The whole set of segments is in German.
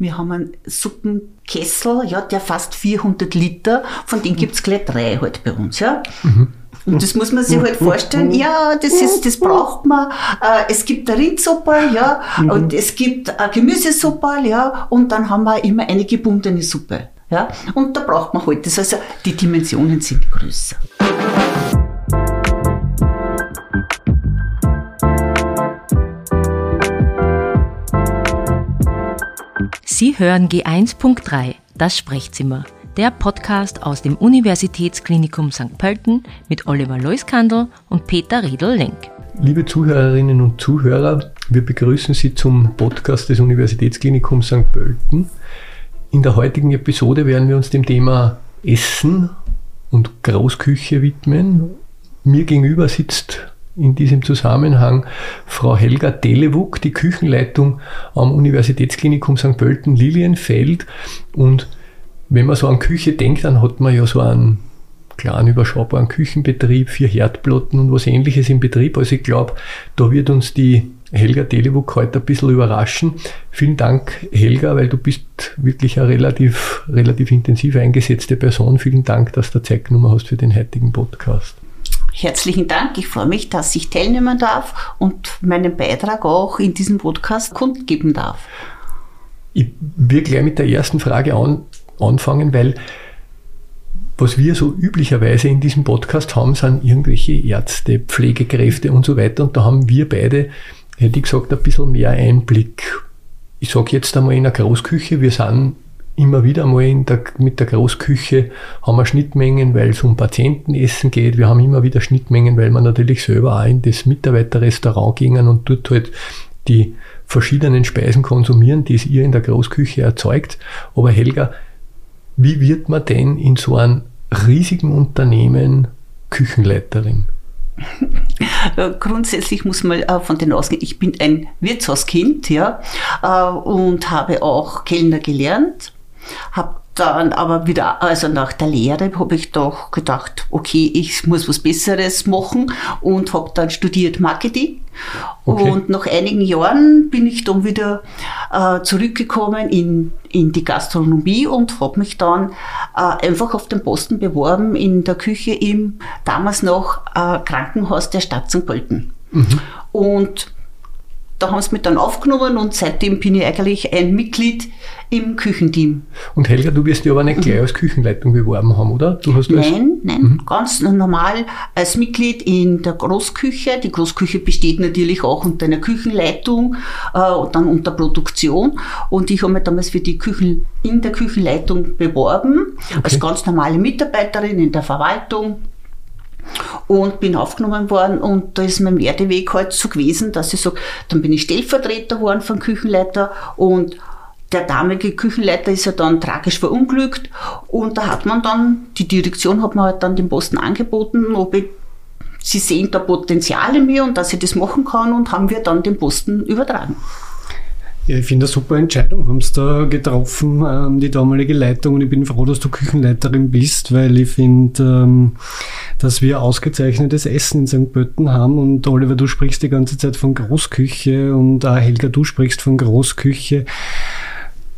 Wir haben einen Suppenkessel, ja, der fast 400 Liter, von denen gibt's gleich drei halt bei uns, ja. Mhm. Und das muss man sich halt vorstellen, ja, das ist, das braucht man. Äh, es gibt eine Rindsuppe, ja, mhm. und es gibt eine Gemüsesuppe, ja, und dann haben wir immer eine gebundene Suppe, ja. Und da braucht man halt das. Also die Dimensionen sind größer. Sie hören G1.3, das Sprechzimmer, der Podcast aus dem Universitätsklinikum St. Pölten mit Oliver Leuskandel und Peter Riedel-Lenk. Liebe Zuhörerinnen und Zuhörer, wir begrüßen Sie zum Podcast des Universitätsklinikums St. Pölten. In der heutigen Episode werden wir uns dem Thema Essen und Großküche widmen. Mir gegenüber sitzt in diesem Zusammenhang Frau Helga Delewuk, die Küchenleitung am Universitätsklinikum St. Pölten Lilienfeld. Und wenn man so an Küche denkt, dann hat man ja so einen kleinen überschaubaren Küchenbetrieb, vier Herdplatten und was ähnliches im Betrieb. Also ich glaube, da wird uns die Helga Delewuk heute ein bisschen überraschen. Vielen Dank, Helga, weil du bist wirklich eine relativ, relativ intensiv eingesetzte Person. Vielen Dank, dass du Zeit genommen hast für den heutigen Podcast. Herzlichen Dank. Ich freue mich, dass ich teilnehmen darf und meinen Beitrag auch in diesem Podcast kundgeben darf. Ich will gleich mit der ersten Frage an, anfangen, weil was wir so üblicherweise in diesem Podcast haben, sind irgendwelche Ärzte, Pflegekräfte und so weiter. Und da haben wir beide, hätte ich gesagt, ein bisschen mehr Einblick. Ich sage jetzt einmal in der Großküche, wir sind immer wieder mal der, mit der Großküche haben wir Schnittmengen, weil es um Patientenessen geht. Wir haben immer wieder Schnittmengen, weil wir natürlich selber auch in das Mitarbeiterrestaurant gingen und dort halt die verschiedenen Speisen konsumieren, die es ihr in der Großküche erzeugt. Aber Helga, wie wird man denn in so einem riesigen Unternehmen Küchenleiterin? Grundsätzlich muss man äh, von den ausgehen, ich bin ein Wirtshauskind, ja, äh, und habe auch Kellner gelernt habe dann aber wieder, also nach der Lehre, habe ich doch gedacht, okay, ich muss was Besseres machen und habe dann studiert Marketing. Okay. Und nach einigen Jahren bin ich dann wieder äh, zurückgekommen in, in die Gastronomie und habe mich dann äh, einfach auf den Posten beworben in der Küche im damals noch äh, Krankenhaus der Stadt St. Pölten. Mhm. Und da haben sie mich dann aufgenommen und seitdem bin ich eigentlich ein Mitglied im Küchenteam. Und Helga, du wirst dich aber nicht gleich als Küchenleitung beworben haben, oder? Du hast nein, nein, mhm. ganz normal als Mitglied in der Großküche. Die Großküche besteht natürlich auch unter einer Küchenleitung äh, und dann unter Produktion. Und ich habe mich damals für die Küchen, in der Küchenleitung beworben, okay. als ganz normale Mitarbeiterin in der Verwaltung und bin aufgenommen worden und da ist mein Werdeweg halt so gewesen, dass ich sage, dann bin ich Stellvertreter geworden vom Küchenleiter und der damalige Küchenleiter ist ja dann tragisch verunglückt und da hat man dann, die Direktion hat mir halt dann den Posten angeboten, ob ich, sie sehen da Potenzial in mir und dass ich das machen kann und haben wir dann den Posten übertragen. Ja, ich finde eine super Entscheidung, haben sie da getroffen, ähm, die damalige Leitung. Und ich bin froh, dass du Küchenleiterin bist, weil ich finde, ähm, dass wir ausgezeichnetes Essen in St. Pötten haben. Und Oliver, du sprichst die ganze Zeit von Großküche und auch Helga, du sprichst von Großküche.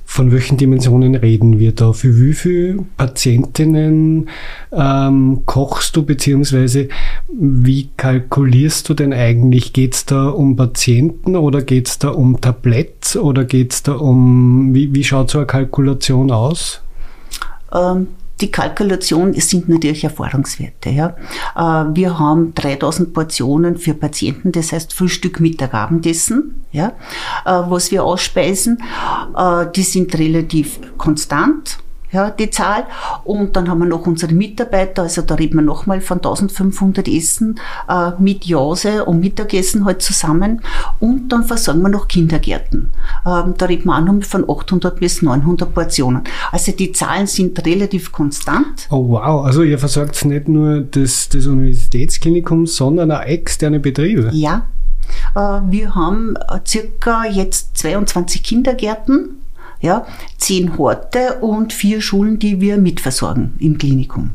Von welchen Dimensionen reden wir da? Für wie viele Patientinnen ähm, kochst du, beziehungsweise wie kalkulierst du denn eigentlich? Geht es da um Patienten oder geht es da um Tabletts oder geht es da um, wie, wie schaut so eine Kalkulation aus? Ähm, die Kalkulation sind natürlich Erfahrungswerte. Ja. Äh, wir haben 3000 Portionen für Patienten, das heißt Frühstück, Mittag, Abendessen, ja, äh, was wir ausspeisen. Äh, die sind relativ konstant ja, die Zahl. Und dann haben wir noch unsere Mitarbeiter, also da reden wir nochmal von 1500 Essen äh, mit Jause und Mittagessen halt zusammen. Und dann versorgen wir noch Kindergärten. Ähm, da reden wir auch noch von 800 bis 900 Portionen. Also die Zahlen sind relativ konstant. Oh wow, also ihr versorgt nicht nur das, das Universitätsklinikum, sondern auch externe Betriebe. Ja, äh, wir haben äh, circa jetzt 22 Kindergärten ja, zehn Horte und vier Schulen, die wir mitversorgen im Klinikum.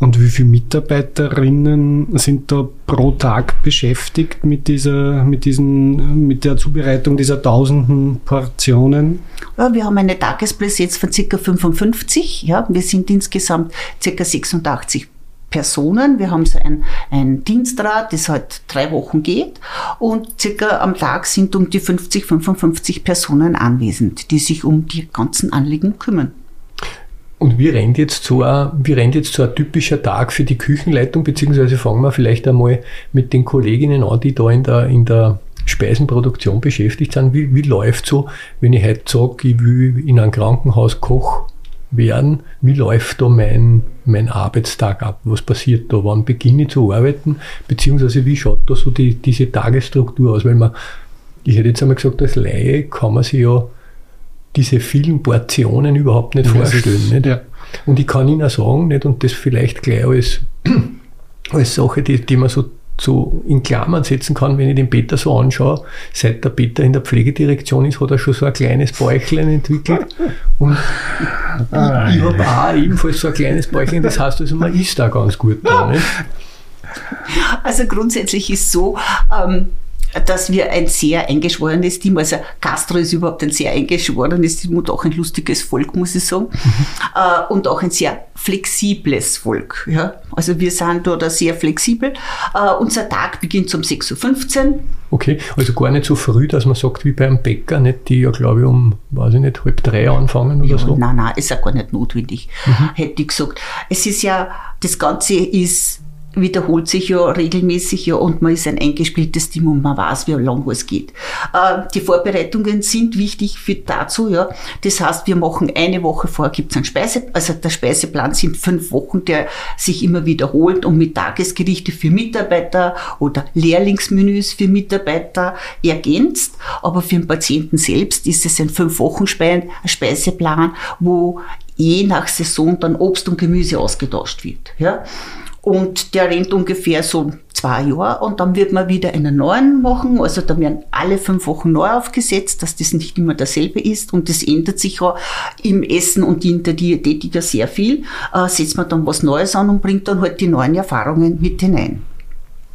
Und wie viele Mitarbeiterinnen sind da pro Tag beschäftigt mit dieser, mit diesen, mit der Zubereitung dieser tausenden Portionen? Ja, wir haben eine Tagespräsenz von ca. 55. Ja, wir sind insgesamt ca. 86 Personen. Wir haben so ein, ein Dienstrat, das halt drei Wochen geht und circa am Tag sind um die 50, 55 Personen anwesend, die sich um die ganzen Anliegen kümmern. Und wie rennt jetzt so ein, wie rennt jetzt so ein typischer Tag für die Küchenleitung, beziehungsweise fangen wir vielleicht einmal mit den Kolleginnen an, die da in der, in der Speisenproduktion beschäftigt sind. Wie, wie läuft so, wenn ich heute sage, ich will in einem Krankenhaus Koch werden, wie läuft da mein, mein Arbeitstag ab? Was passiert da? Wann beginne ich zu arbeiten? Beziehungsweise wie schaut da so die, diese Tagesstruktur aus? Weil man, ich hätte jetzt einmal gesagt, als Laie kann man sich ja diese vielen Portionen überhaupt nicht vorstellen. Nicht? Ja. Und ich kann Ihnen auch sagen, nicht, und das vielleicht gleich als, als Sache, die, die man so, so in Klammern setzen kann, wenn ich den Peter so anschaue, seit der Peter in der Pflegedirektion ist, hat er schon so ein kleines Bäuchlein entwickelt. Und ah, ich habe auch ebenfalls so ein kleines Bäuchlein, das heißt also, man isst da ganz gut da. Nicht? Also grundsätzlich ist so, ähm, dass wir ein sehr eingeschworenes Team, also Castro ist überhaupt ein sehr eingeschworenes Team und auch ein lustiges Volk, muss ich sagen, mhm. äh, und auch ein sehr flexibles Volk. Ja? Also wir sind da sehr flexibel. Äh, unser Tag beginnt um 6.15 Uhr. Okay, also gar nicht so früh, dass man sagt, wie beim Bäcker, nicht, die ja glaube ich um, weiß ich nicht, halb drei anfangen oder ja, so. Nein, nein, ist ja gar nicht notwendig, mhm. hätte ich gesagt. Es ist ja, das Ganze ist wiederholt sich ja regelmäßig ja und man ist ein eingespieltes Team und man weiß, wie lang es geht. Äh, die Vorbereitungen sind wichtig für dazu, ja. Das heißt, wir machen eine Woche vor, gibt es einen Speise, also der Speiseplan sind fünf Wochen, der sich immer wiederholt und mit Tagesgerichte für Mitarbeiter oder Lehrlingsmenüs für Mitarbeiter ergänzt. Aber für den Patienten selbst ist es ein fünf Wochen Speiseplan, wo je nach Saison dann Obst und Gemüse ausgetauscht wird. Ja. Und der rennt ungefähr so zwei Jahre und dann wird man wieder einen neuen machen. Also da werden alle fünf Wochen neu aufgesetzt, dass das nicht immer dasselbe ist. Und das ändert sich ja im Essen und in der Diätetik sehr viel. Äh, setzt man dann was Neues an und bringt dann halt die neuen Erfahrungen mit hinein.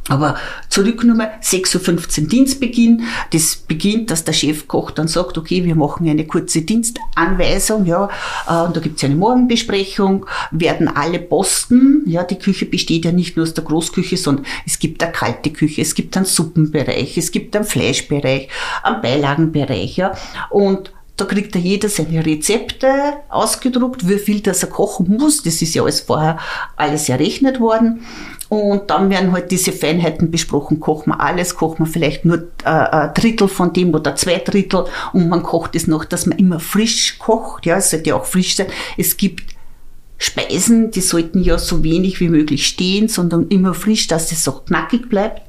Aber zurück Nummer 6.15 Uhr Dienstbeginn. Das beginnt, dass der Chefkoch dann sagt, okay, wir machen eine kurze Dienstanweisung, ja, äh, und da gibt's eine Morgenbesprechung, werden alle Posten, ja, die Küche besteht ja nicht nur aus der Großküche, sondern es gibt eine kalte Küche, es gibt einen Suppenbereich, es gibt einen Fleischbereich, einen Beilagenbereich, ja, und da kriegt ja jeder seine Rezepte ausgedruckt, wie viel das er kochen muss. Das ist ja alles vorher alles errechnet worden. Und dann werden halt diese Feinheiten besprochen. Kocht man alles, kocht man vielleicht nur äh, ein Drittel von dem oder zwei Drittel und man kocht es noch, dass man immer frisch kocht. Ja, es sollte ja auch frisch sein. Es gibt Speisen, die sollten ja so wenig wie möglich stehen, sondern immer frisch, dass es auch knackig bleibt.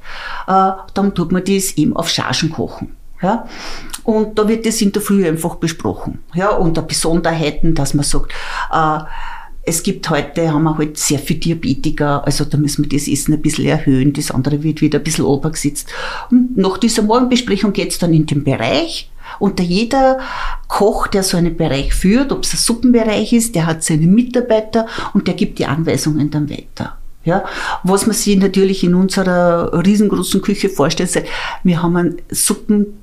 Äh, dann tut man das eben auf Chargen kochen. Ja? Und da wird das in der Früh einfach besprochen. Ja? Unter Besonderheiten, dass man sagt, äh, es gibt heute, haben wir halt sehr viele Diabetiker, also da müssen wir das Essen ein bisschen erhöhen, das andere wird wieder ein bisschen obergesetzt. Und nach dieser Morgenbesprechung geht's dann in den Bereich, und jeder Koch, der so einen Bereich führt, ob es ein Suppenbereich ist, der hat seine Mitarbeiter und der gibt die Anweisungen dann weiter. Ja, was man sich natürlich in unserer riesengroßen Küche vorstellt, wir haben einen Suppenkessel,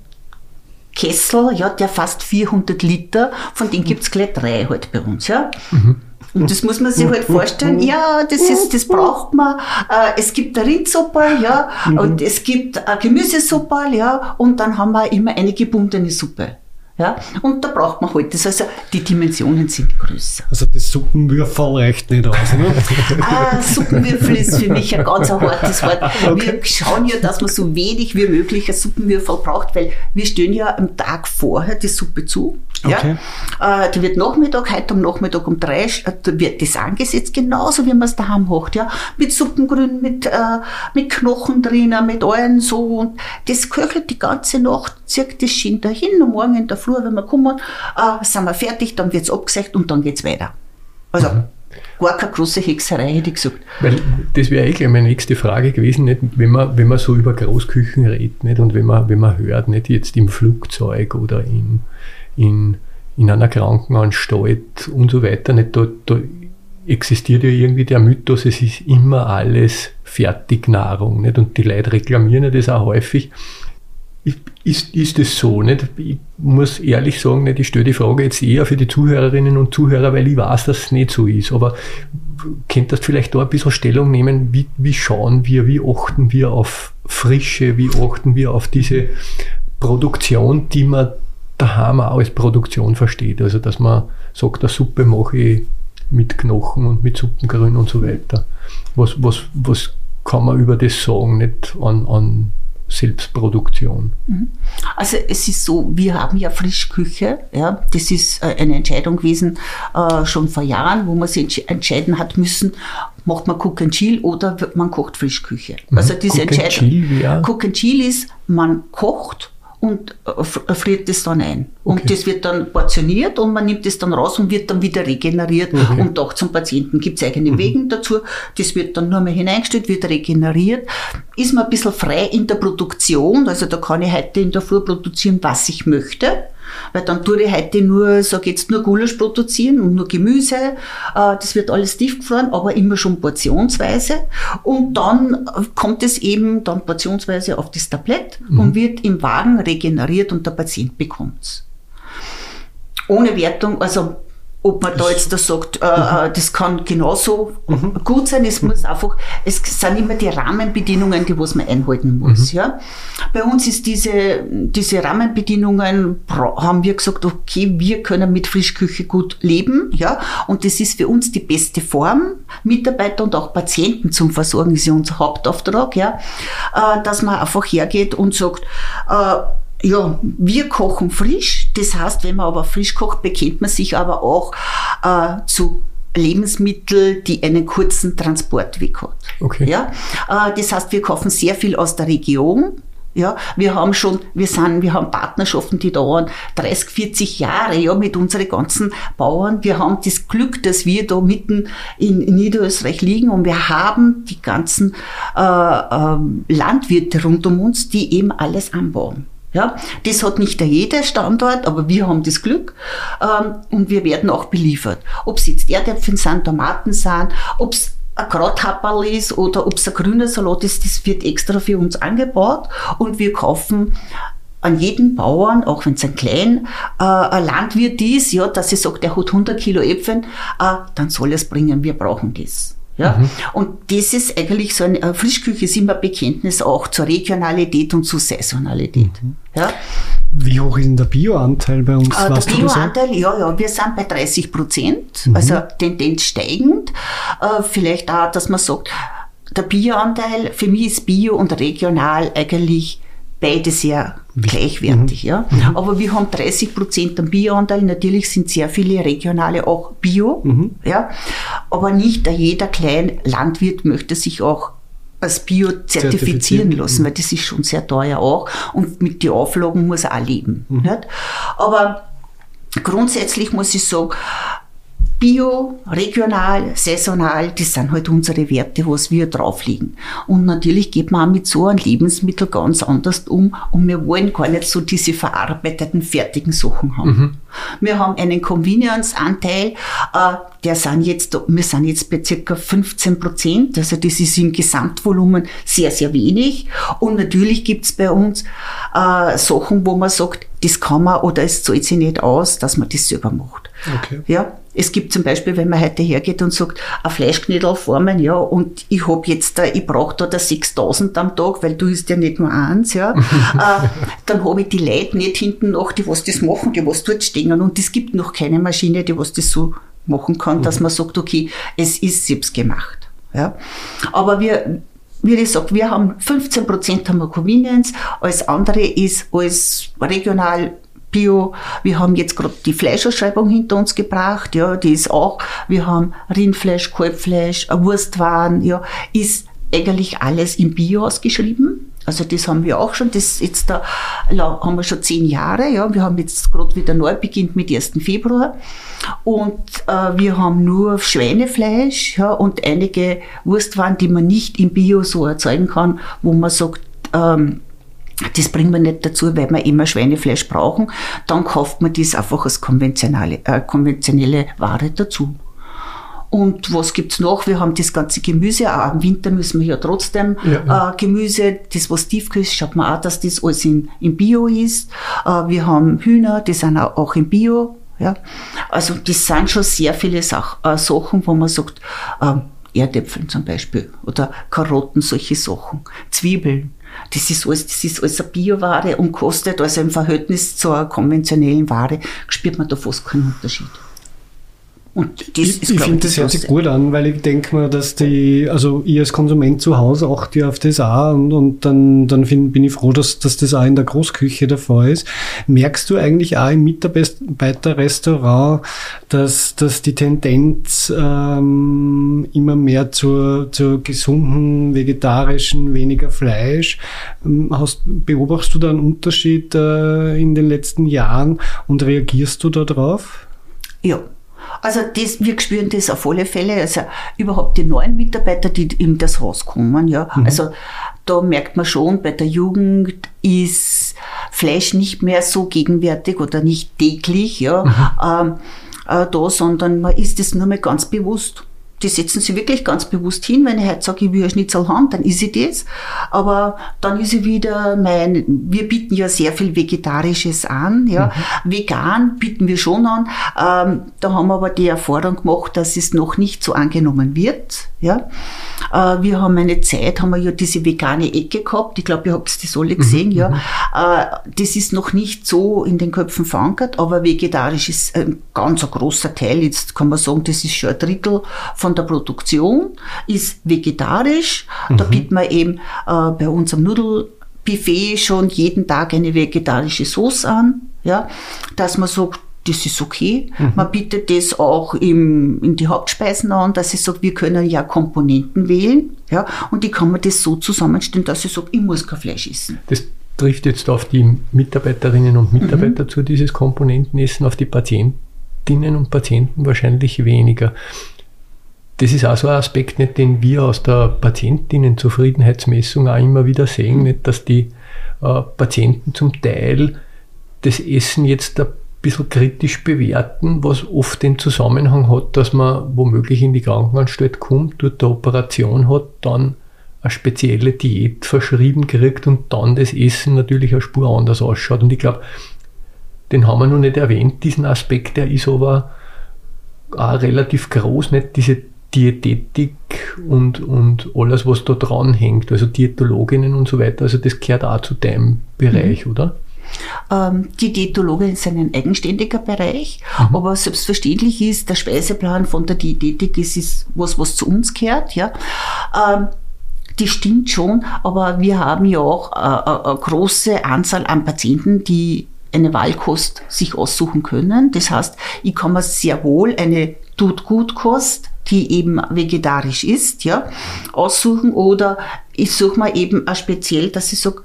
ja, der fast 400 Liter, von denen gibt's gleich drei halt bei uns, ja. Mhm. Und das muss man sich halt vorstellen, ja, das ist, das braucht man. Äh, es gibt eine Rindsuppe, ja, mhm. und es gibt eine Gemüsesuppe, ja, und dann haben wir immer eine gebundene Suppe. Ja, und da braucht man halt das. Also die Dimensionen sind größer. Also das Suppenwürfel reicht nicht aus, ne? ah, Suppenwürfel ist für mich ein ganz hartes Wort. Okay. Wir schauen ja, dass man so wenig wie möglich ein Suppenwürfel braucht, weil wir stellen ja am Tag vorher die Suppe zu. Ja? Okay. Äh, die wird Nachmittag, heute am Nachmittag um drei, äh, wird das angesetzt, genauso wie man es daheim macht, ja. Mit Suppengrün, mit, äh, mit Knochen drinnen, mit allen so. Und das köchelt die ganze Nacht, zirkt das Schien dahin und morgen in der Früh, wenn wir kommen, äh, sind wir fertig, dann wird's abgesagt und dann geht's weiter. Also, mhm. gar keine große Hexerei, hätte ich gesagt. Weil das wäre eigentlich meine nächste Frage gewesen, nicht? Wenn, man, wenn man so über Großküchen redet nicht? und wenn man, wenn man hört, nicht jetzt im Flugzeug oder in, in, in einer Krankenanstalt und so weiter, nicht? Da, da existiert ja irgendwie der Mythos, es ist immer alles Fertignahrung. Nicht? Und die Leute reklamieren ja das auch häufig. Ist, ist es so? Nicht? Ich muss ehrlich sagen, nicht, ich stelle die Frage jetzt eher für die Zuhörerinnen und Zuhörer, weil ich weiß, dass es nicht so ist. Aber könnt ihr vielleicht da ein bisschen Stellung nehmen? Wie, wie schauen wir, wie achten wir auf Frische, wie achten wir auf diese Produktion, die man daheim auch als Produktion versteht? Also, dass man sagt, eine Suppe mache ich mit Knochen und mit Suppengrün und so weiter. Was, was, was kann man über das sagen, nicht an, an Selbstproduktion? Mhm. Also es ist so, wir haben ja Frischküche, ja, das ist äh, eine Entscheidung gewesen äh, schon vor Jahren, wo man sich entscheiden hat müssen, macht man Cook and Chill oder man kocht Frischküche. Mhm. Also diese Cook Entscheidung. And Chill, ja. Cook and Chill ist, man kocht und äh, friert es dann ein. Und okay. das wird dann portioniert und man nimmt es dann raus und wird dann wieder regeneriert okay. und auch zum Patienten gibt es eigene mhm. Wegen dazu. Das wird dann nur mehr hineingestellt, wird regeneriert. Ist man ein bisschen frei in der Produktion, also da kann ich heute in der Früh produzieren, was ich möchte weil dann tue ich heute nur, sage jetzt nur Gulasch produzieren und nur Gemüse. Äh, das wird alles tiefgefroren, aber immer schon portionsweise. Und dann kommt es eben dann portionsweise auf das Tablett mhm. und wird im Wagen regeneriert und der Patient bekommt's. Ohne Wertung, also ob man da jetzt da sagt, äh, mhm. Äh, das kann genauso mhm. gut sein. Es muss einfach, es sind immer die Rahmenbedingungen, die was man einhalten muss. Mhm. Ja. Bei uns ist diese, diese Rahmenbedingungen, haben wir gesagt, okay, wir können mit Frischküche gut leben, ja. Und das ist für uns die beste Form, Mitarbeiter und auch Patienten zum Versorgen, ist ja unser Hauptauftrag, ja. Äh, dass man einfach hergeht und sagt, äh, ja, wir kochen frisch. Das heißt, wenn man aber frisch kocht, bekennt man sich aber auch äh, zu Lebensmittel, die einen kurzen Transportweg hat. Okay. Ja, äh, das heißt, wir kaufen sehr viel aus der Region. Ja, wir haben schon, wir sind, wir haben Partnerschaften, die dauern 30, 40 Jahre, ja, mit unseren ganzen Bauern. Wir haben das Glück, dass wir da mitten in, Niederösterreich liegen und wir haben die ganzen äh, äh, Landwirte rund um uns, die eben alles anbauen. Ja, das hat nicht jeder Standort, aber wir haben das Glück ähm, und wir werden auch beliefert. Ob es jetzt Erdäpfel sind, Tomaten sind, ob es ein Krauthaperl ist oder ob es ein grüner Salat ist, das wird extra für uns angebaut und wir kaufen an jeden Bauern, auch wenn es ein klein äh, Landwirt ist, ja, dass er sagt, der hat 100 Kilo Äpfel, äh, dann soll er es bringen, wir brauchen das. Ja? Mhm. Und das ist eigentlich so eine Frischküche ist immer Bekenntnis auch zur Regionalität und zur Saisonalität. Mhm. Ja? Wie hoch ist denn der Bioanteil bei uns? Äh, der Bioanteil, ja, ja, wir sind bei 30 Prozent, mhm. also Tendenz steigend. Äh, vielleicht auch, dass man sagt, der Bioanteil, für mich ist Bio und regional eigentlich beide sehr gleichwertig. Mhm. Ja. Mhm. Aber wir haben 30 Prozent am Bioanteil. Natürlich sind sehr viele regionale auch Bio. Mhm. Ja. Aber nicht jeder kleine Landwirt möchte sich auch als Bio zertifizieren, zertifizieren. lassen, mhm. weil das ist schon sehr teuer auch. Und mit den Auflagen muss er auch leben. Mhm. Nicht? Aber grundsätzlich muss ich sagen, Bio, regional, saisonal, das sind halt unsere Werte, was wir drauflegen. Und natürlich geht man auch mit so einem Lebensmittel ganz anders um und wir wollen gar nicht so diese verarbeiteten, fertigen Sachen haben. Mhm. Wir haben einen Convenience-Anteil, äh, der sind jetzt, wir sind jetzt bei circa 15 Prozent, also das ist im Gesamtvolumen sehr, sehr wenig. Und natürlich gibt's bei uns äh, Sachen, wo man sagt, das kann man oder es zahlt sich nicht aus, dass man das selber macht. Okay. Ja, es gibt zum Beispiel, wenn man heute hergeht und sagt, ein Fleischknödel formen, ja, und ich hab jetzt, da, ich brauche da 6000 am Tag, weil du isst ja nicht nur eins, ja, äh, dann habe ich die Leute nicht hinten noch, die was das machen, die was dort stehen. Und es gibt noch keine Maschine, die was das so machen kann, mhm. dass man sagt, okay, es ist selbst gemacht. Ja. Aber wir, wie sage, wir haben 15 Prozent haben wir Convenience, alles andere ist alles regional Bio. Wir haben jetzt gerade die Fleischausschreibung hinter uns gebracht, ja, die ist auch, wir haben Rindfleisch, Kalbfleisch, Wurstwaren, ja, ist eigentlich alles im Bio ausgeschrieben. Also das haben wir auch schon, das jetzt da haben wir schon zehn Jahre, ja. Wir haben jetzt gerade wieder neu beginnt mit 1. Februar. Und äh, wir haben nur Schweinefleisch ja, und einige Wurstwaren, die man nicht im Bio so erzeugen kann, wo man sagt, ähm, das bringen wir nicht dazu, weil wir immer Schweinefleisch brauchen. Dann kauft man das einfach als konventionelle, äh, konventionelle Ware dazu. Und was gibt's noch? Wir haben das ganze Gemüse. Auch im Winter müssen wir ja trotzdem Ja. Äh, Gemüse, das was tiefkühl ist, schaut man auch, dass das alles in, in Bio ist. Äh, wir haben Hühner, die sind auch, in Bio. Ja. Also das sind schon sehr viele Sach äh, Sachen, wo man sagt, ähm, Erdäpfeln zum Beispiel oder Karotten, solche Sachen, Zwiebeln. Das ist alles, das ist alles eine Bioware und kostet also im Verhältnis zur konventionellen Ware spürt man da fast keinen Unterschied. Und das Ich, ich finde, das hört sich gut an, weil ich denke mir, dass die, also ich als Konsument zu Hause achte ja auf das auch und, und dann, dann find, bin ich froh, dass, dass das auch in der Großküche der Fall ist. Merkst du eigentlich auch im Mitarbeiterrestaurant, dass, dass die Tendenz ähm, immer mehr zur, zur gesunden, vegetarischen, weniger Fleisch? Ähm, Hast, beobachtest du da einen Unterschied äh, in den letzten Jahren und reagierst du darauf? Ja. Also das, wir spüren das auf alle Fälle. Also überhaupt die neuen Mitarbeiter, die in das Haus kommen, ja. Also da merkt man schon, bei der Jugend ist Fleisch nicht mehr so gegenwärtig oder nicht täglich, ja, ähm, äh, da, sondern man isst es nur mal ganz bewusst. Die setzen sich wirklich ganz bewusst hin. Wenn ich heute sage, ich will ein Schnitzel haben, dann ist ich das. Aber dann ist ich wieder mein, wir bieten ja sehr viel Vegetarisches an, ja. Vegan bieten wir schon an. Ähm, da haben wir aber die Erfahrung gemacht, dass es noch nicht so angenommen wird, ja. Äh, wir haben eine Zeit, haben wir ja diese vegane Ecke gehabt. Ich glaube, ihr habt das alle gesehen, ja. Äh, das ist noch nicht so in den Köpfen verankert, aber vegetarisch ist ein ganz ein großer Teil. Jetzt kann man sagen, das ist schon ein Drittel von der Produktion, ist vegetarisch. Da bieten wir eben äh, bei unserem Nudelbuffet schon jeden Tag eine vegetarische Sauce an, ja, dass man sagt, das ist okay. Man bietet das auch im, in die Hauptspeisen an, dass ich sage, wir können ja Komponenten wählen, ja, und die kann man das so zusammenstellen, dass ich sage, ich muss kein Fleisch essen. Das trifft jetzt auf die Mitarbeiterinnen und Mitarbeiter zu, dieses Komponentenessen, auf die Patientinnen und Patienten wahrscheinlich weniger. Das ist auch so ein Aspekt, nicht, den wir aus der Patientinnenzufriedenheitsmessung auch immer wieder sehen, nicht, dass die äh, Patienten zum Teil das Essen jetzt ein bisschen kritisch bewerten, was oft den Zusammenhang hat, dass man womöglich in die Krankenanstalt kommt, dort eine Operation hat, dann eine spezielle Diät verschrieben kriegt und dann das Essen natürlich eine Spur anders ausschaut. Und ich glaube, den haben wir noch nicht erwähnt, diesen Aspekt, der ist aber auch relativ groß, nicht diese Diätetik und, und alles, was da dran hängt, also Diätologinnen und so weiter, also das gehört auch zu deinem Bereich, oder? Ähm, die Diätologin ist ein eigenständiger Bereich, aber selbstverständlich ist der Speiseplan von der Diätetik ist, ist was, was zu uns gehört. Ja. Ähm, die stimmt schon, aber wir haben ja auch äh, eine, eine große Anzahl an Patienten, die eine Wahlkost sich aussuchen können. Das heißt, ich kann mir sehr wohl eine Tut-Gut-Kost, die eben vegetarisch ist, ja, aussuchen oder ich suche mir eben speziell, dass ich sage,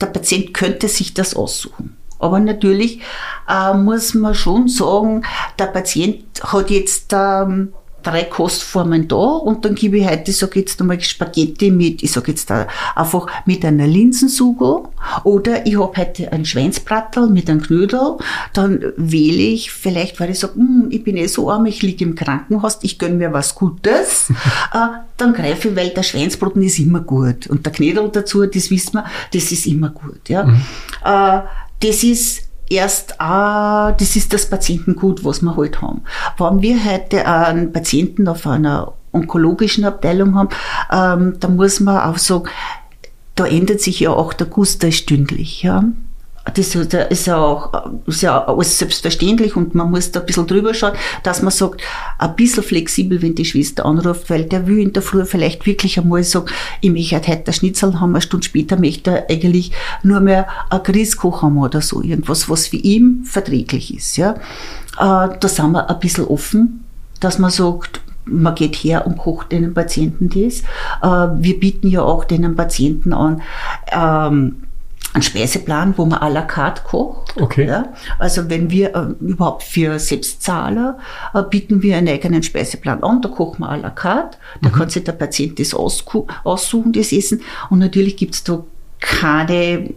der Patient könnte sich das aussuchen. Aber natürlich äh, muss man schon sagen, der Patient hat jetzt ähm, drei Kostformen da und dann gebe ich heute, ich sage jetzt einmal Spaghetti mit, ich sage jetzt da einfach mit einer Linsensugo oder ich habe heute ein Schweinsbrattel mit einem Knödel, dann wähle ich vielleicht, weil ich sage, hm, ich bin eh so arm, ich liege im Krankenhaus, ich gönne mir was Gutes, äh, dann greife ich, weil der Schweinsbraten ist immer gut und der Knödel dazu, das wissen wir, das ist immer gut. Ja. Äh, das ist erst, ah, das ist das Patientengut, was wir halt haben. Wenn wir heute einen Patienten auf einer onkologischen Abteilung haben, ähm, da muss man auch sagen, da ändert sich ja auch der Guster stündlich. Ja. Das ist ja auch ist ja alles selbstverständlich und man muss da ein bisschen drüber schauen, dass man sagt, ein bisschen flexibel, wenn die Schwester anruft, weil der will in der Früh vielleicht wirklich einmal sagen, ich möchte heute ein Schnitzel haben, eine Stunde später möchte er eigentlich nur mehr ein Grießkoch haben oder so, irgendwas, was für ihn verträglich ist. Ja. Äh, Da sind wir ein bisschen offen, dass man sagt, man geht her und kocht den Patienten das. Äh, Wir bieten ja auch den Patienten an, ähm, einen Speiseplan, wo man à la carte kocht. Okay. Ja? Also wenn wir äh, überhaupt für Selbstzahler äh, bieten wir einen eigenen Speiseplan an, da kochen wir à la carte, da kann sich der Patient das aussuchen, das Essen und natürlich gibt's da keine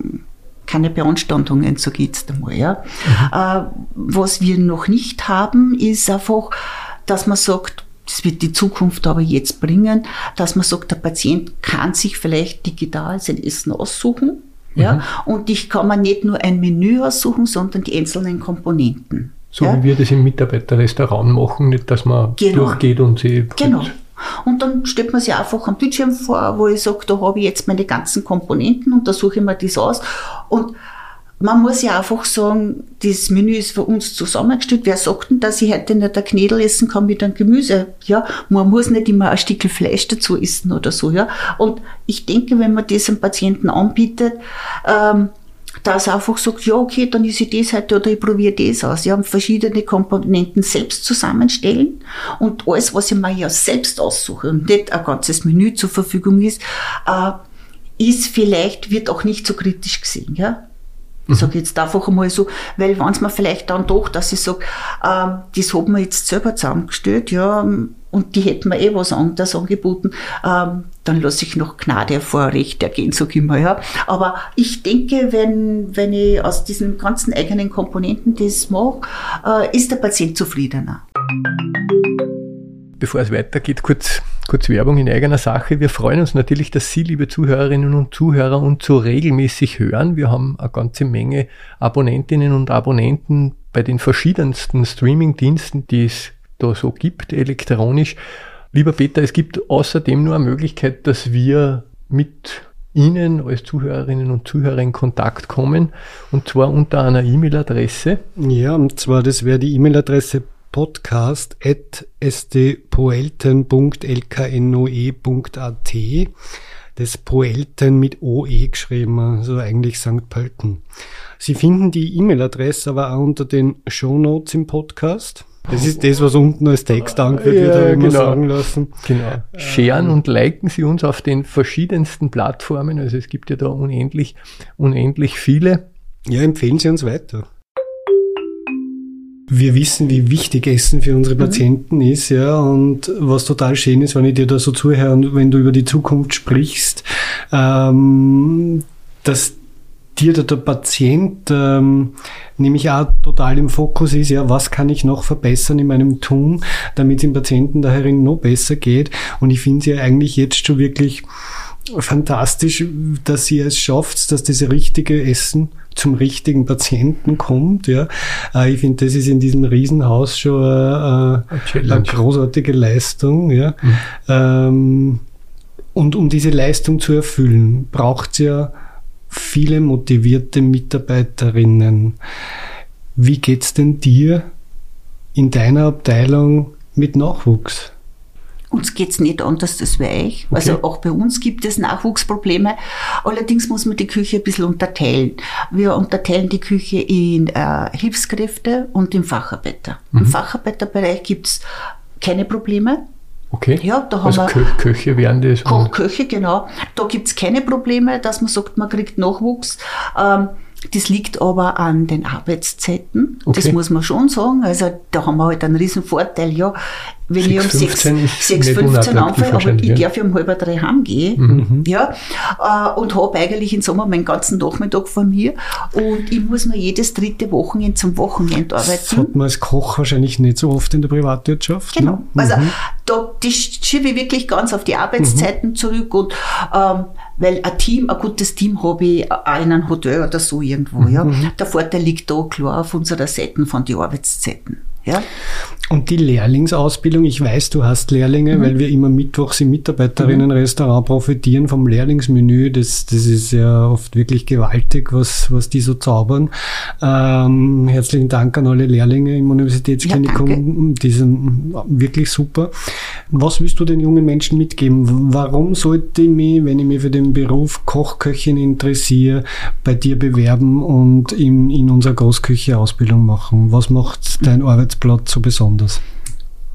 keine Beanstandungen, so geht's einmal. Ja. Äh, was wir noch nicht haben, ist einfach, dass man sagt, das wird die Zukunft aber jetzt bringen, dass man sagt, der Patient kann sich vielleicht digital sein Essen aussuchen. Ja, mhm. und ich kann mir nicht nur ein Menü aussuchen, sondern die einzelnen Komponenten. So ja? wie wir das im Mitarbeiterrestaurant machen, nicht, dass man genau. durchgeht und sie. Genau. Und dann stellt man sich einfach am Bildschirm vor, wo ich sage, da habe ich jetzt meine ganzen Komponenten und da suche ich mir das aus. Und man muss ja einfach sagen, das Menü ist für uns zusammengestellt. Wer sagt denn, dass ich heute nicht ein Knädel essen kann mit einem Gemüse? Ja, man muss nicht immer ein Stück Fleisch dazu essen oder so, ja. Und ich denke, wenn man das einem Patienten anbietet, ähm, dass er einfach sagt, ja, okay, dann ist ich das heute oder ich probiere das aus. Sie haben verschiedene Komponenten selbst zusammenstellen und alles, was ich mir ja selbst aussuche und nicht ein ganzes Menü zur Verfügung ist, äh, ist vielleicht, wird auch nicht so kritisch gesehen, ja. Ich mhm. sage jetzt einfach einmal so, weil wenn es mir vielleicht dann doch, dass ich sage, ähm, das hat man jetzt selber zusammengestellt, ja, und die hätten mir eh was anderes angeboten, ähm, dann lasse ich noch Gnade vor Recht ergehen, sag ich mal, ja. Aber ich denke, wenn, wenn ich aus diesen ganzen eigenen Komponenten das mache, äh, ist der Patient zufriedener. Bevor es weitergeht, kurz, kurz Werbung in eigener Sache. Wir freuen uns natürlich, dass Sie, liebe Zuhörerinnen und Zuhörer, uns so regelmäßig hören. Wir haben eine ganze Menge Abonnentinnen und Abonnenten bei den verschiedensten Streaming-Diensten, die es da so gibt, elektronisch. Lieber Peter, es gibt außerdem nur eine Möglichkeit, dass wir mit Ihnen als Zuhörerinnen und Zuhörer in Kontakt kommen und zwar unter einer E-Mail-Adresse. Ja, und zwar das wäre die E-Mail-Adresse podcast.stpoelten.lknoe.at. Das Poelten mit OE geschrieben, also eigentlich St. Pölten. Sie finden die E-Mail-Adresse aber auch unter den Show Notes im Podcast. Das ist das, was unten als Text angeführt wird, ja, habe ich genau. sagen lassen. Genau. Sharen und liken Sie uns auf den verschiedensten Plattformen. Also es gibt ja da unendlich, unendlich viele. Ja, empfehlen Sie uns weiter. Wir wissen, wie wichtig Essen für unsere mhm. Patienten mhm. ist, ja, und was total schön ist, wenn ich dir da so zuhöre und wenn du über die Zukunft sprichst, ähm, dass dir der, der Patient ähm, nämlich auch total im Fokus ist, ja, was kann ich noch verbessern in meinem Tun, damit es dem Patienten daherin noch besser geht. Und ich finde es ja eigentlich jetzt schon wirklich fantastisch, dass ihr es schafft, dass das richtige Essen zum richtigen Patienten kommt. Ja. Äh, ich finde, das ist in diesem Riesenhaus schon eine, äh, eine großartige Leistung. Ja. Mhm. Ähm, und um diese Leistung zu erfüllen, braucht es ja viele motivierte Mitarbeiterinnen. Wie geht's denn dir in deiner Abteilung mit Nachwuchs? Uns geht's nicht anders als bei euch. Okay. Also auch bei uns gibt es Nachwuchsprobleme. Allerdings muss man die Küche ein bisschen unterteilen. Wir unterteilen die Küche in äh, Hilfskräfte und in Facharbeiter. Mhm. Im Facharbeiterbereich gibt's keine Probleme. Okay. Ja, da haben also wir Kö Köche wären das. Ko Köche, genau. Da gibt's keine Probleme, dass man sagt, man kriegt Nachwuchs. Ähm, das liegt aber an den Arbeitszeiten. Okay. Das muss man schon sagen. Also da haben wir halt einen riesen Vorteil. Ja, wenn 6, ich um 6, 6 15 anfange, aber ich darf ja um halb drei heimgehen, mhm. ja, äh, und habe eigentlich im Sommer meinen ganzen Nachmittag vor mir und ich muss nur jedes dritte Wochenende zum Wochenende arbeiten. Das hat man als Koch wahrscheinlich nicht so oft in der Privatwirtschaft. Genau, ne? also mhm. da, das schiebe ich wirklich ganz auf die Arbeitszeiten mhm. zurück und ähm, weil ein Team, ein gutes Team habe ich auch in einem Hotel oder so irgendwo, ja. Mhm. Der Vorteil liegt da klar auf unserer Seite von den Arbeitszeiten. Ja? Und die Lehrlingsausbildung, ich weiß, du hast Lehrlinge, mhm. weil wir immer mittwochs im Mitarbeiterinnenrestaurant profitieren vom Lehrlingsmenü. Das, das ist ja oft wirklich gewaltig, was, was die so zaubern. Ähm, herzlichen Dank an alle Lehrlinge im Universitätsklinikum. Ja, die sind wirklich super. Was willst du den jungen Menschen mitgeben? Warum sollte ich mich, wenn ich mich für den Beruf Kochköchin interessiere, bei dir bewerben und in, in unserer Großküche Ausbildung machen? Was macht dein Arbeitsplatz so besonders?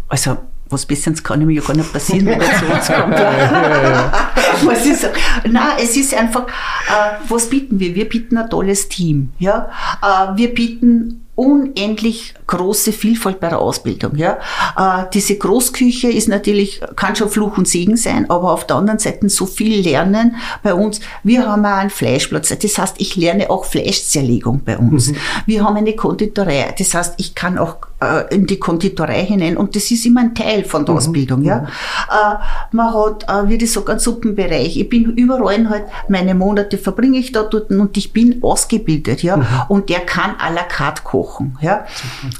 Also, was Besseres kann mir ja gar nicht passieren, wenn er zu uns kommt. was ist, nein, es ist einfach, äh, was bieten wir? Wir bieten ein tolles Team. Ja? Äh, wir bieten unendlich große Vielfalt bei der Ausbildung. Ja. Äh, diese Großküche ist natürlich, kann schon Fluch und Segen sein, aber auf der anderen Seite so viel lernen bei uns. Wir haben auch einen Fleischplatz, das heißt, ich lerne auch Fleischzerlegung bei uns. Mhm. Wir haben eine Konditorei, das heißt, ich kann auch äh, in die Konditorei hinein und das ist immer ein Teil von der mhm. Ausbildung. Ja. Mhm. Äh, man hat, äh, wie ich sage, einen Suppenbereich. Ich bin überall halt, meine Monate verbringe ich da dort und ich bin ausgebildet. Ja. Mhm. Und der kann à la carte kochen. Ja.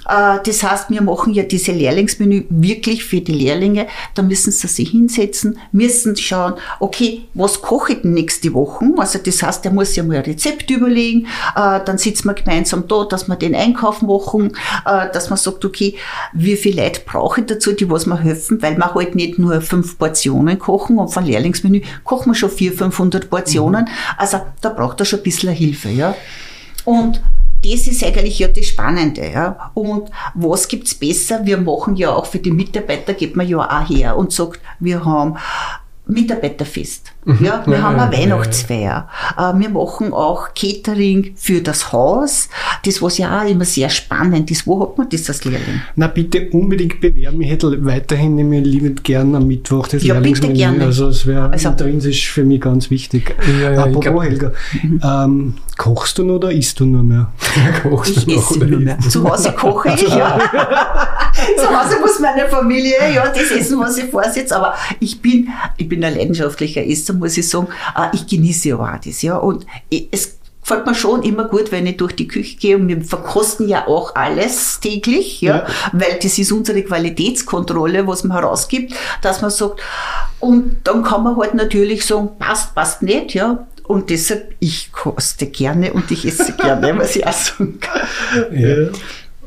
Äh, das heißt, wir machen ja diese Lehrlingsmenü wirklich für die Lehrlinge. Da müssen sie sich hinsetzen, müssen schauen, okay, was koche ich denn nächste Woche? Also das heißt, der muss ja mal ein Rezept überlegen, äh, dann sitzen wir gemeinsam da, dass wir den Einkauf machen, äh, dass man sagt, okay, wie viel Leute brauche ich dazu, die was mir helfen, weil wir halt nicht nur fünf Portionen kochen und von Lehrlingsmenü kochen wir schon vier, 500 Portionen. Mhm. Also da braucht er schon ein bisschen Hilfe, ja. Und das ist eigentlich ja das Spannende. Ja. Und was gibt's besser? Wir machen ja auch für die Mitarbeiter, geht man ja auch her und sagt, wir haben Mitarbeiterfest. Mhm. Ja, wir ja, haben eine ja, Weihnachtsfeier. Ja, äh, wir machen auch Catering für das Haus. Das was ja auch immer sehr spannend ist. Wo hat man das als Lehrling? Na bitte unbedingt bewerben. Ich hätte weiterhin nämlich liebend gern am Mittwoch das ja, bitte gerne. Also es wäre also, intrinsisch für mich ganz wichtig. Ja, ja, Apropos glaub, Helga, mhm. ähm, kochst du noch oder isst du nur mehr? kochst ich du noch oder nur mehr. Zu Hause koche ich, ja. Zu Hause muss meine Familie ja das essen, was ich vorsitze. Aber ich bin, ich bin ein leidenschaftlicher Esser, muss ich sagen. Äh, ich genieße ja auch das, ja. Und es gefällt mir schon immer gut, wenn ich durch die Küche gehe und wir verkosten ja auch alles täglich, ja, ja. weil das ist unsere Qualitätskontrolle, was man herausgibt, dass man sagt, und dann kann man halt natürlich sagen, passt, passt nicht, ja, und deshalb, ich koste gerne und ich esse gerne, was ich auch sagen kann. Ja.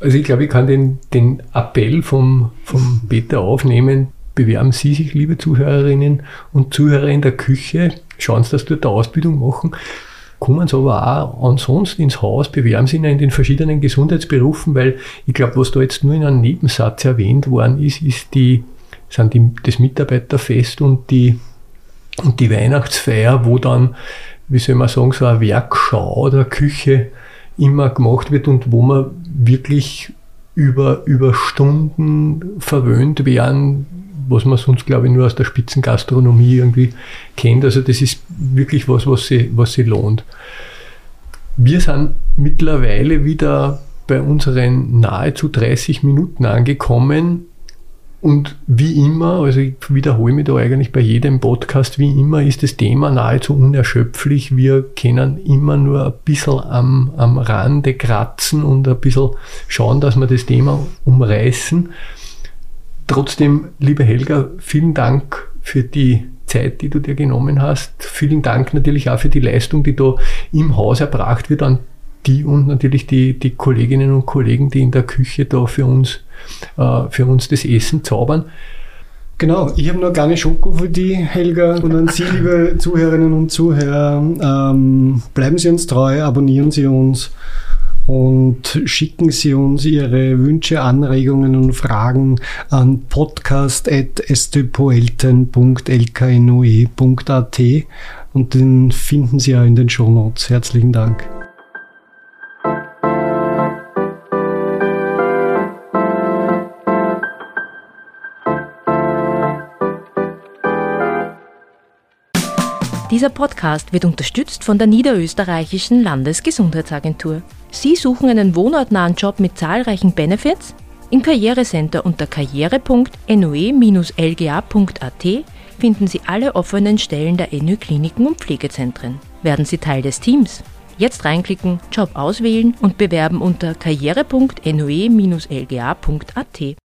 Also ich glaube, ich kann den, den Appell vom, vom Peter aufnehmen. Bewerben Sie sich, liebe Zuhörerinnen und Zuhörer in der Küche. Schauen Sie, dass Sie dort eine Ausbildung machen. Kommen Sie aber auch ansonsten ins Haus, bewerben Sie in den verschiedenen Gesundheitsberufen, weil ich glaube, was da jetzt nur in einem Nebensatz erwähnt worden ist, ist die, sind die, das Mitarbeiterfest und die, und die Weihnachtsfeier, wo dann, wie soll man sagen, so eine Werkschau der Küche immer gemacht wird und wo man wirklich über, über Stunden verwöhnt werden, was man sonst, glaube ich, nur aus der Spitzengastronomie irgendwie kennt. Also das ist wirklich was, was sie, was sie lohnt. Wir sind mittlerweile wieder bei unseren nahezu 30 Minuten angekommen. Und wie immer, also ich wiederhole mich da eigentlich bei jedem Podcast, wie immer ist das Thema nahezu unerschöpflich. Wir können immer nur ein bisschen am, am Rande kratzen und ein bisschen schauen, dass wir das Thema umreißen. Trotzdem, liebe Helga, vielen Dank für die Zeit, die du dir genommen hast. Vielen Dank natürlich auch für die Leistung, die da im Haus erbracht wird an die und natürlich die, die Kolleginnen und Kollegen, die in der Küche da für uns, äh, für uns das Essen zaubern. Genau, ich habe noch gar nicht Schoko für die, Helga. Und an Sie, liebe Zuhörerinnen und Zuhörer, ähm, bleiben Sie uns treu, abonnieren Sie uns und schicken Sie uns Ihre Wünsche, Anregungen und Fragen an podcast.estepoelten.lknoe.at und den finden Sie ja in den Shownotes. Herzlichen Dank. Dieser Podcast wird unterstützt von der Niederösterreichischen Landesgesundheitsagentur. Sie suchen einen wohnortnahen Job mit zahlreichen Benefits? Im Karrierecenter unter karriere.noe-lga.at finden Sie alle offenen Stellen der NÖ Kliniken und Pflegezentren. Werden Sie Teil des Teams? Jetzt reinklicken, Job auswählen und bewerben unter karriere.noe-lga.at.